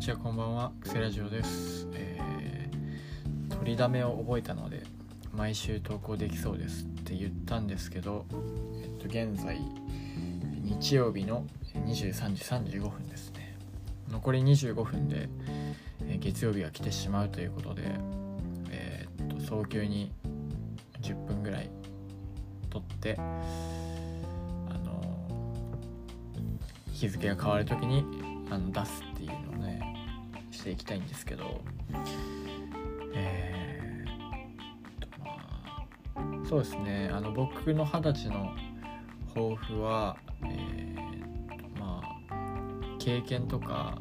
にちはこんばんは。クセラジオです、えー取りだめを覚えたので毎週投稿できそうですって言ったんですけど、えっと、現在日曜日の23時35分ですね。残り25分で、えー月曜日が来てしまうということで、えーっと早急に10分ぐらい取ってあの日付が変わる時にあの出すっていうのをねしていきたいんですけどえーっとまあそうですね。あの僕の二十歳の抱負はえーまあ経験とか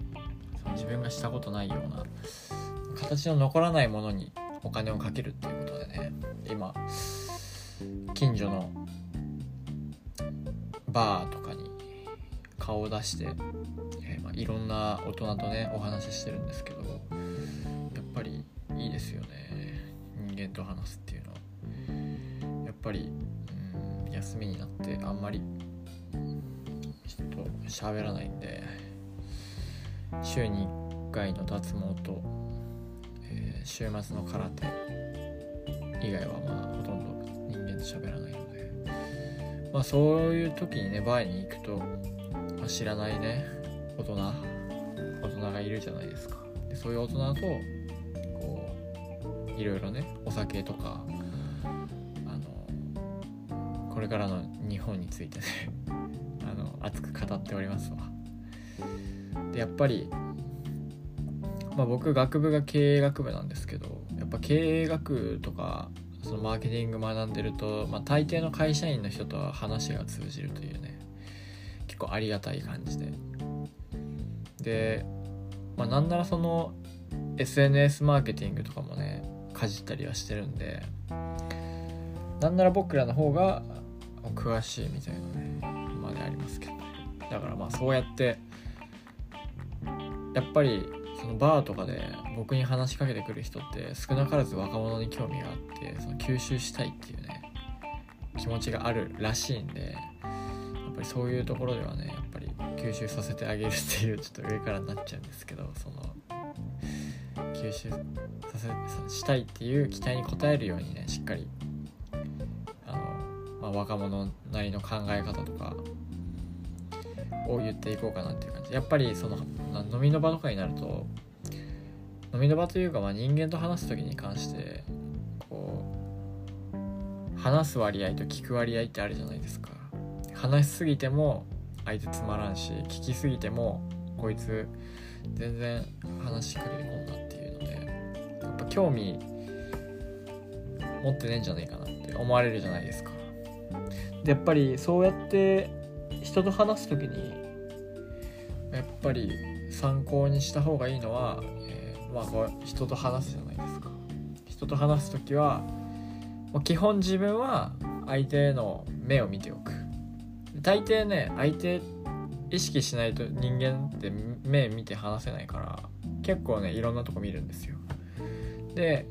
その自分がしたことないような形の残らないものにお金をかけるっていうことでね。今近所のバーとかに顔を出して、まあ、いろんな大人とねお話ししてるんですけどやっぱりいいですよね。人間と話すっていうのは。やっぱりうん休みになってあんまり人と喋らないんで週に1回の脱毛と、えー週末の空手以外はまあほとんど人間と喋らないので。まあそういう時にねバーに行くと、まあ、知らないね大人大人がいるじゃないですか。でそういう大人とこういろいろねお酒とかあのこれからの日本についてね あの熱く語っておりますわ。でやっぱりまあ僕学部が経営学部なんですけどやっぱ経営学とかそのマーケティング学んでると、まあ、大抵の会社員の人とは話が通じるというね結構ありがたい感じで。で、まあ、なんならその SNS マーケティングとかもねかじったりはしてるんでなんなら僕らの方が詳しいみたいなねまでありますけど。ねだからまあそうやってやっぱりそのバーとかで僕に話しかけてくる人って少なからず若者に興味があってその吸収したいっていうね気持ちがあるらしいんでやっぱりそういうところではねやっぱり吸収させてあげるっていうちょっと上からになっちゃうんですけどその吸収させしたいっていう期待に応えるようにねしっかりあの、まあ、若者なりの考え方とかを言っていこうかなっていう感じ。やっぱりその飲みの場とかになると飲みの場というか、まあ、人間と話す時に関してこう話す割合と聞く割合ってあるじゃないですか。話しすぎても相手つまらんし聞きすぎてもこいつ全然話しかけてこんなっていうのでやっぱ興味持ってねえんじゃねえかなって思われるじゃないですか。でやっぱりそうやって人と話す時にやっぱり参考にした方がいいのは、えーまあこう人と話すじゃないですか。人と話す時は基本自分は相手の目を見ておく大抵ね相手意識しないと人間って目見て話せないから結構ねいろんなとこ見るんですよ。で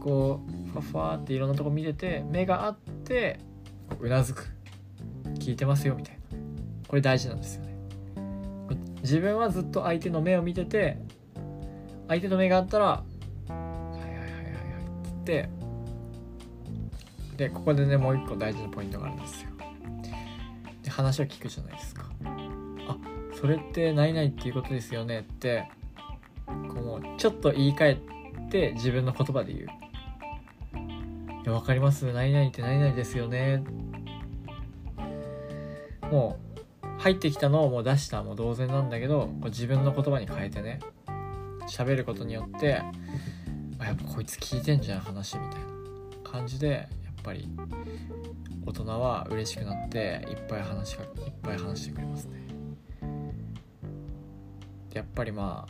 こうファファーっていろんなとこ見てて目があってうなずく。聞いてますよみたいな。これ大事なんですよね。自分はずっと相手の目を見てて相手の目があったら「はいはいはいはいはい」って言ってでここでねもう一個大事なポイントがあるんですよ。話を聞くじゃないですか。あそれって何々っていうことですよねってこうちょっと言い換えて自分の言葉で言う。いやわかります。何々って何々ですよね。もう入ってきたのをもう出したもう同然なんだけどこう自分の言葉に変えてね喋ることによってあやっぱこいつ聞いてんじゃん話みたいな感じでやっぱり人は嬉しくなっていっぱい話しかいっぱい話してくれますね。やっぱりま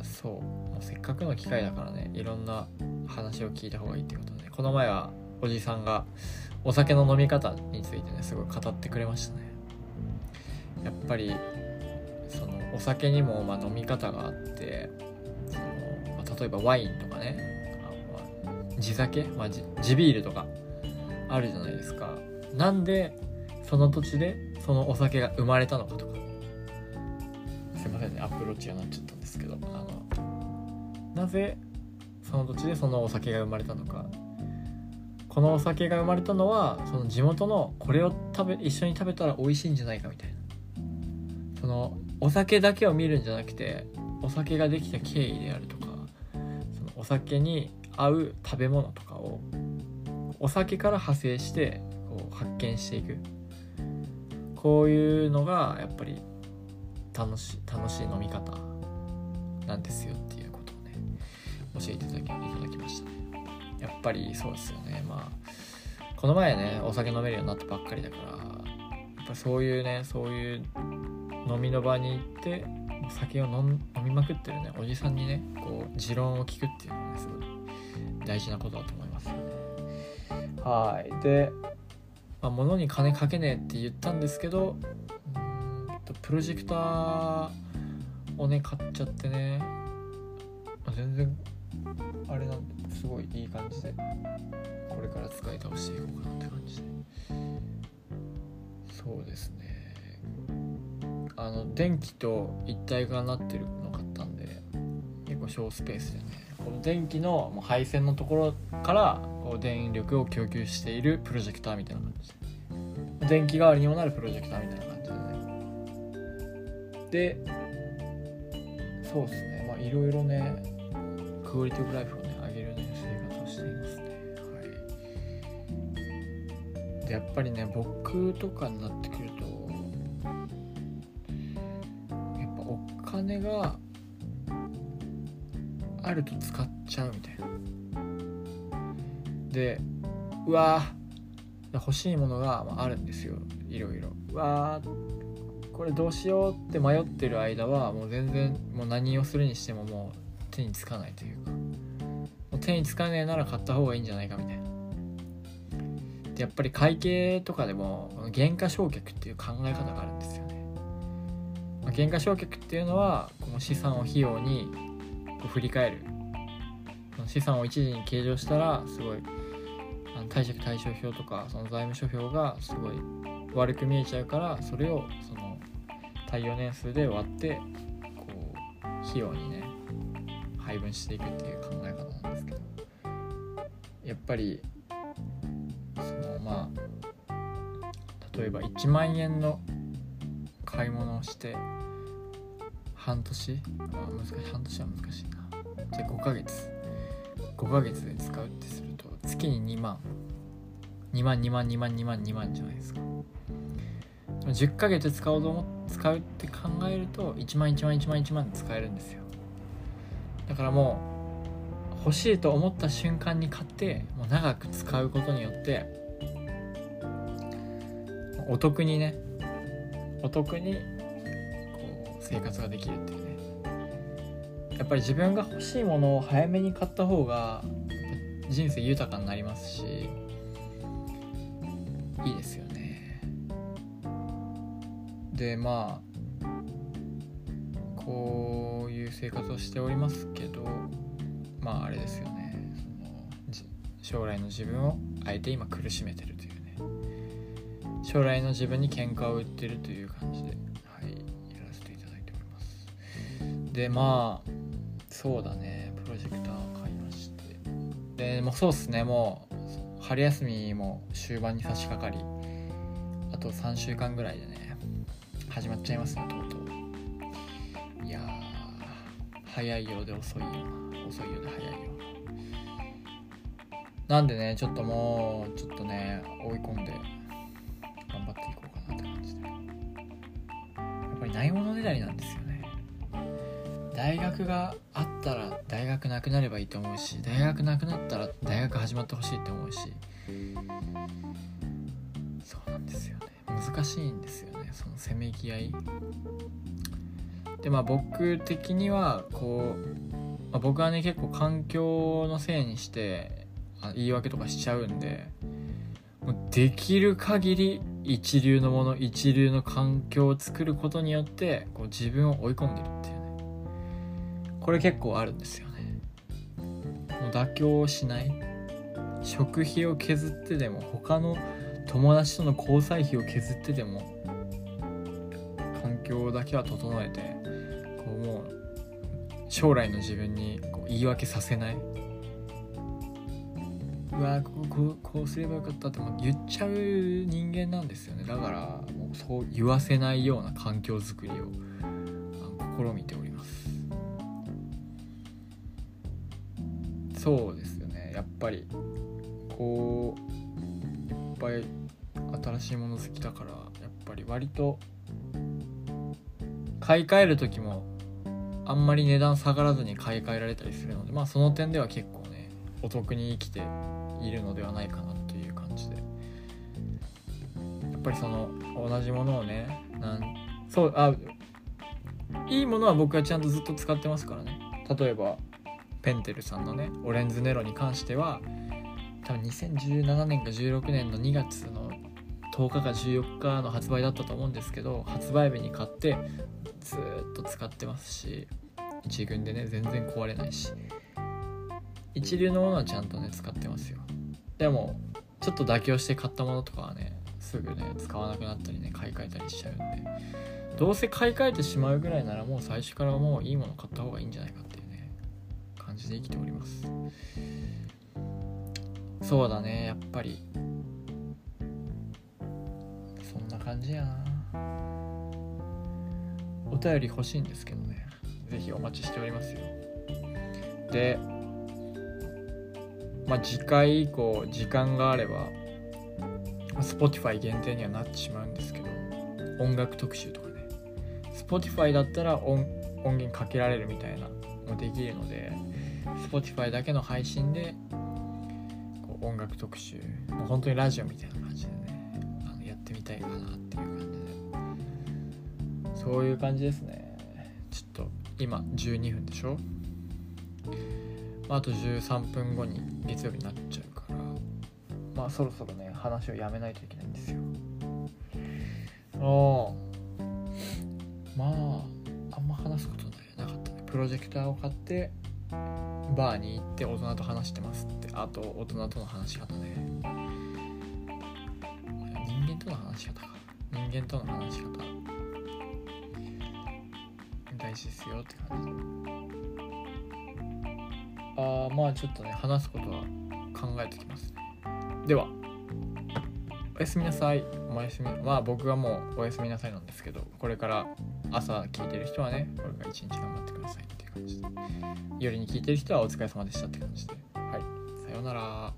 あそうもうせっかくの機会だからねいろんな話を聞いた方がいいってことでこの前はおじさんがお酒の飲み方についてねすごい語ってくれましたね。やっぱりそのお酒にもまあ飲み方があってその、まあ例えばワインとかね地酒、まあ、地ビールとかあるじゃないですか。なんでその土地でそのお酒が生まれたのかとか。すいませんねアプローチになっちゃったんですけど。あのなぜその土地でそのお酒が生まれたのか。このお酒が生まれたのはその地元のこれを食べ一緒に食べたら美味しいんじゃないかみたいな。そのお酒だけを見るんじゃなくてお酒ができた経緯であるとかそのお酒に合う食べ物とかをお酒から派生してこう発見していく。こういうのがやっぱり楽し楽しい飲み方なんですよっていうことをね教えていただきいただきましたね。やっぱりそうですよね。まあこの前ねお酒飲めるようになったばっかりだからやっぱそういうねそういう飲みの場に行って酒を飲みまくってるねおじさんにねこう持論を聞くっていうのがねすごい大事なことだと思いますよね。はい。で、まあ、物に金かけねえって言ったんですけどプロジェクターをね買っちゃってね、まあ、全然あれなんですごいいい感じでこれから使い倒していこうかなって感じで。そうですね。あの電気と一体化になってるの買ったんで結構小スペースでね。この電気のもう配線のところからこう電力を供給しているプロジェクターみたいな感じ。電気代わりにもなるプロジェクターみたいな感じでね。でそうですね。まあいろいろねクオリティオブライフをね上げるね生活をしていますね。はい。でやっぱりね僕とかになってくるとやっぱお金があると使っちゃうみたいな。でうわ欲しいものがあるんですよ。いろいろ。うわこれどうしようって迷ってる間はもう全然もう何をするにしてももう手につかないというか。もう手につかねえなら買った方がいいんじゃないかみたいな。でやっぱり会計とかでも減価償却っていう考え方があるんですよね、まあ、減価償却っていうのはこの資産を費用にこう振り返る。資産を一時に計上したらすごい貸借対照表とかその財務諸表がすごい悪く見えちゃうからそれをその耐用年数で割ってこう費用にね配分していくっていう考え方なんですけどやっぱりそのまあ例えば1万円の買い物をして半年、あ、難しい半年は難しいな。じゃあ5ヶ月。5ヶ月で使うってすると月に2万2万2万2万2万2万じゃないですか。10ヶ月使おうと思使うって考えると1万1万1万1万で使えるんですよ。だからもう欲しいと思った瞬間に買ってもう長く使うことによってお得にねお得にこう生活ができるっていうね。やっぱり自分が欲しいものを早めに買った方が人生豊かになりますしいいですよね。でまあこういう生活をしておりますけどまああれですよね。その将来の自分をあえて今苦しめてるというね。将来の自分に喧嘩を売ってるという感じではいやらせていただいております。でまあそうだね。プロジェクター買いまして。でもうそうっすね。もう春休みも終盤に差し掛かりあと3週間ぐらいでね始まっちゃいますねとうとう。いや早いようで遅いよ。な遅いようで早いよ。なんでねちょっともうちょっとね追い込んで頑張っていこうかなって感じで。やっぱりないものねだりなんですよ。大学があったら大学なくなればいいと思うし大学なくなったら大学始まってほしいって思うし。そうなんですよね。難しいんですよね。そのせめぎ合い。でまあ僕的にはこう、まあ、僕はね結構環境のせいにして言い訳とかしちゃうんでもうできる限り一流のもの一流の環境を作ることによってこう自分を追い込んでるっていう。これ結構あるんですよね。もう妥協しない。食費を削ってでも他の友達との交際費を削ってでも環境だけは整えてこうもう将来の自分にこう言い訳させない。うわこここうすればよかったって言っちゃう人間なんですよね。だからもうそう言わせないような環境づくりを試みております。そうですよね。やっぱりこういっぱい新しいもの好きだからやっぱり割と買い替える時もあんまり値段下がらずに買い替えられたりするのでまあその点では結構ねお得に生きているのではないかなという感じで。やっぱりその同じものをねなんそうあいいものは僕はちゃんとずっと使ってますからね。例えばペンテルさんのねオレンズネロに関しては多分2017年か16年の2月の10日か14日の発売だったと思うんですけど発売日に買ってずっと使ってますし一軍でね全然壊れないし。一流のものはちゃんとね使ってますよ。でもちょっと妥協して買ったものとかはねすぐね使わなくなったりね買い替えたりしちゃうんで。どうせ買い替えてしまうぐらいならもう最初からもういいもの買った方がいいんじゃないかっていうね感じで生きております。そうだねやっぱり。そんな感じやな。お便り欲しいんですけどね。是非お待ちしておりますよ。でまあ次回以降時間があれば Spotify 限定にはなってしまうんですけど音楽特集とかね。Spotify だったら音源かけられるみたいなのできるので Spotify だけの配信でこう音楽特集もう本当にラジオみたいな感じでねあのやってみたいかなっていう感じで。そういう感じですね。ちょっと今12分でしょ？まあと13分後に月曜日になっちゃうからまあそろそろね話をやめないといけないんですよ。ああ。まああんま話すことないなかったね。プロジェクターを買ってバーに行って大人と話してますって。あと大人との話し方ね。人間との話し方か。人間との話し方。大事ですよって感じ。ああまあちょっとね話すことは考えてきますではおやすみなさい。おやすみ。まあ僕はもうおやすみなさいなんですけどこれから朝聞いてる人はねこれから一日頑張ってくださいっていう感じで。夜に聞いてる人はお疲れ様でしたって感じで。はい。さようなら。